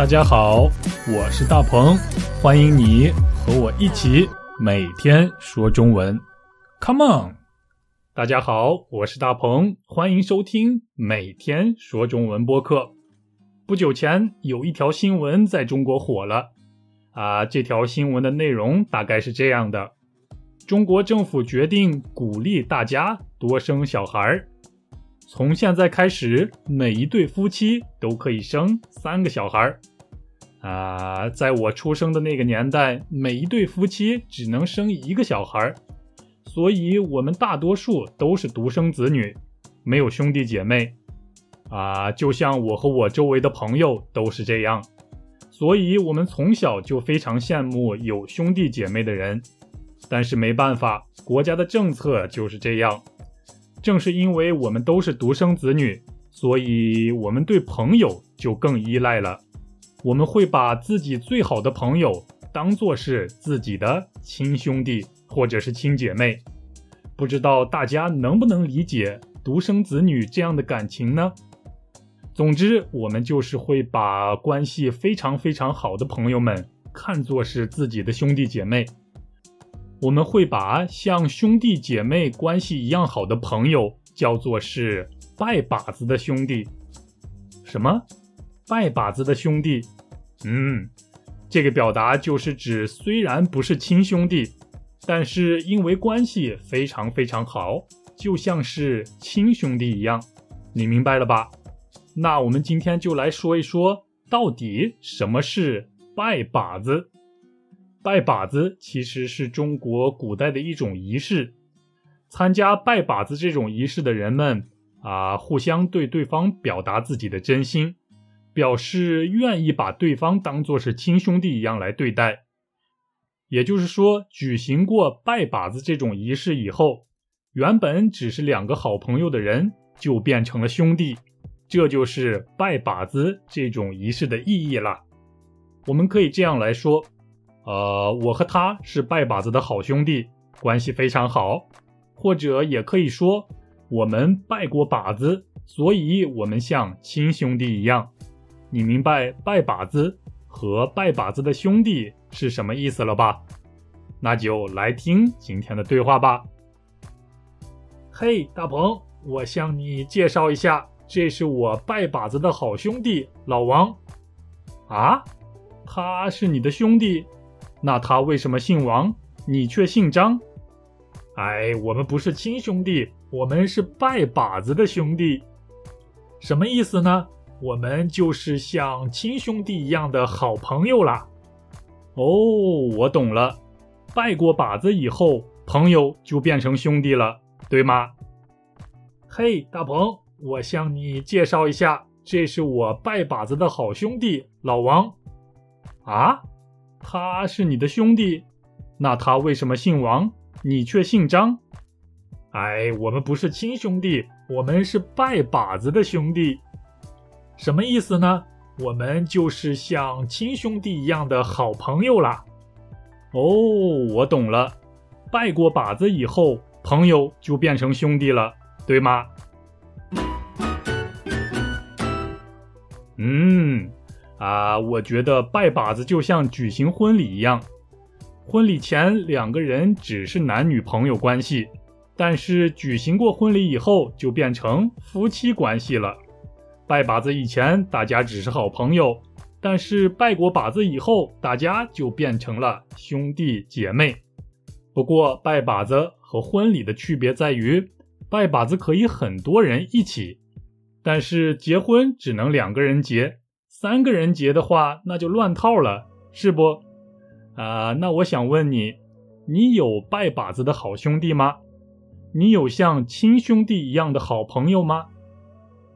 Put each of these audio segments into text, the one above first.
大家好，我是大鹏，欢迎你和我一起每天说中文。Come on！大家好，我是大鹏，欢迎收听每天说中文播客。不久前有一条新闻在中国火了啊，这条新闻的内容大概是这样的：中国政府决定鼓励大家多生小孩儿。从现在开始，每一对夫妻都可以生三个小孩儿。啊，在我出生的那个年代，每一对夫妻只能生一个小孩儿，所以我们大多数都是独生子女，没有兄弟姐妹。啊，就像我和我周围的朋友都是这样，所以我们从小就非常羡慕有兄弟姐妹的人。但是没办法，国家的政策就是这样。正是因为我们都是独生子女，所以我们对朋友就更依赖了。我们会把自己最好的朋友当做是自己的亲兄弟或者是亲姐妹。不知道大家能不能理解独生子女这样的感情呢？总之，我们就是会把关系非常非常好的朋友们看作是自己的兄弟姐妹。我们会把像兄弟姐妹关系一样好的朋友叫做是拜把子的兄弟。什么？拜把子的兄弟？嗯，这个表达就是指虽然不是亲兄弟，但是因为关系非常非常好，就像是亲兄弟一样。你明白了吧？那我们今天就来说一说，到底什么是拜把子。拜把子其实是中国古代的一种仪式，参加拜把子这种仪式的人们啊，互相对对方表达自己的真心，表示愿意把对方当做是亲兄弟一样来对待。也就是说，举行过拜把子这种仪式以后，原本只是两个好朋友的人就变成了兄弟，这就是拜把子这种仪式的意义了。我们可以这样来说。呃，我和他是拜把子的好兄弟，关系非常好，或者也可以说我们拜过把子，所以我们像亲兄弟一样。你明白拜把子和拜把子的兄弟是什么意思了吧？那就来听今天的对话吧。嘿，大鹏，我向你介绍一下，这是我拜把子的好兄弟老王。啊，他是你的兄弟？那他为什么姓王，你却姓张？哎，我们不是亲兄弟，我们是拜把子的兄弟。什么意思呢？我们就是像亲兄弟一样的好朋友啦。哦，我懂了，拜过把子以后，朋友就变成兄弟了，对吗？嘿，大鹏，我向你介绍一下，这是我拜把子的好兄弟老王。啊？他是你的兄弟，那他为什么姓王，你却姓张？哎，我们不是亲兄弟，我们是拜把子的兄弟。什么意思呢？我们就是像亲兄弟一样的好朋友啦。哦，我懂了，拜过把子以后，朋友就变成兄弟了，对吗？嗯。啊，我觉得拜把子就像举行婚礼一样，婚礼前两个人只是男女朋友关系，但是举行过婚礼以后就变成夫妻关系了。拜把子以前大家只是好朋友，但是拜过把子以后大家就变成了兄弟姐妹。不过拜把子和婚礼的区别在于，拜把子可以很多人一起，但是结婚只能两个人结。三个人结的话，那就乱套了，是不？啊，那我想问你，你有拜把子的好兄弟吗？你有像亲兄弟一样的好朋友吗？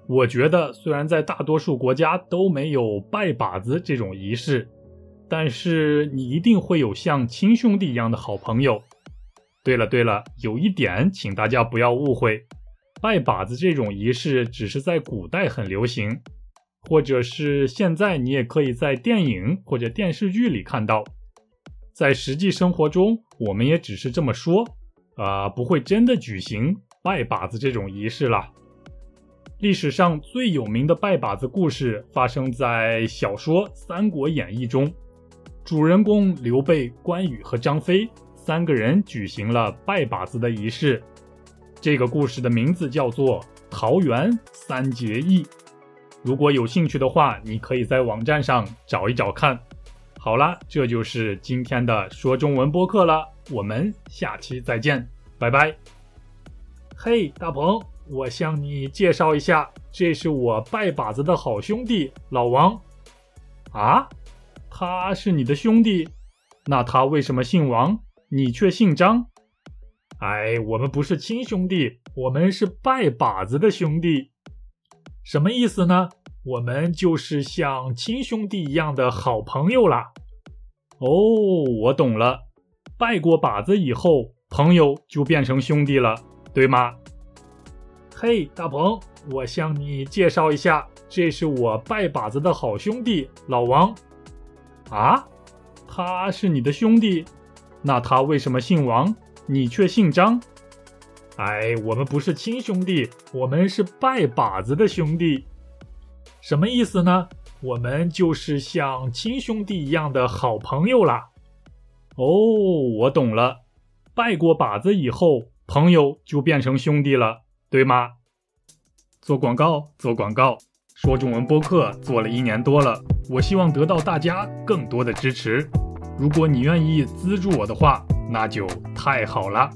我觉得，虽然在大多数国家都没有拜把子这种仪式，但是你一定会有像亲兄弟一样的好朋友。对了对了，有一点，请大家不要误会，拜把子这种仪式只是在古代很流行。或者是现在，你也可以在电影或者电视剧里看到，在实际生活中，我们也只是这么说，啊，不会真的举行拜把子这种仪式了。历史上最有名的拜把子故事发生在小说《三国演义》中，主人公刘备、关羽和张飞三个人举行了拜把子的仪式。这个故事的名字叫做《桃园三结义》。如果有兴趣的话，你可以在网站上找一找看。好了，这就是今天的说中文播客了，我们下期再见，拜拜。嘿，大鹏。我向你介绍一下，这是我拜把子的好兄弟老王。啊，他是你的兄弟？那他为什么姓王，你却姓张？哎，我们不是亲兄弟，我们是拜把子的兄弟。什么意思呢？我们就是像亲兄弟一样的好朋友啦。哦，我懂了，拜过把子以后，朋友就变成兄弟了，对吗？嘿，大鹏，我向你介绍一下，这是我拜把子的好兄弟老王。啊，他是你的兄弟？那他为什么姓王，你却姓张？哎，我们不是亲兄弟，我们是拜把子的兄弟。什么意思呢？我们就是像亲兄弟一样的好朋友啦。哦，我懂了，拜过把子以后，朋友就变成兄弟了。对吗？做广告，做广告，说中文播客做了一年多了，我希望得到大家更多的支持。如果你愿意资助我的话，那就太好了。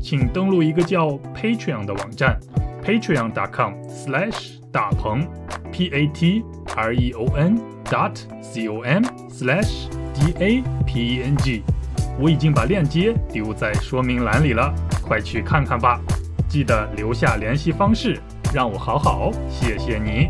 请登录一个叫 Patreon 的网站，patreon.com/slash 大鹏，p-a-t-r-e-o-n.dot-c-o-m/slash d-a-p-e-n-g。我已经把链接丢在说明栏里了，快去看看吧。记得留下联系方式，让我好好谢谢你。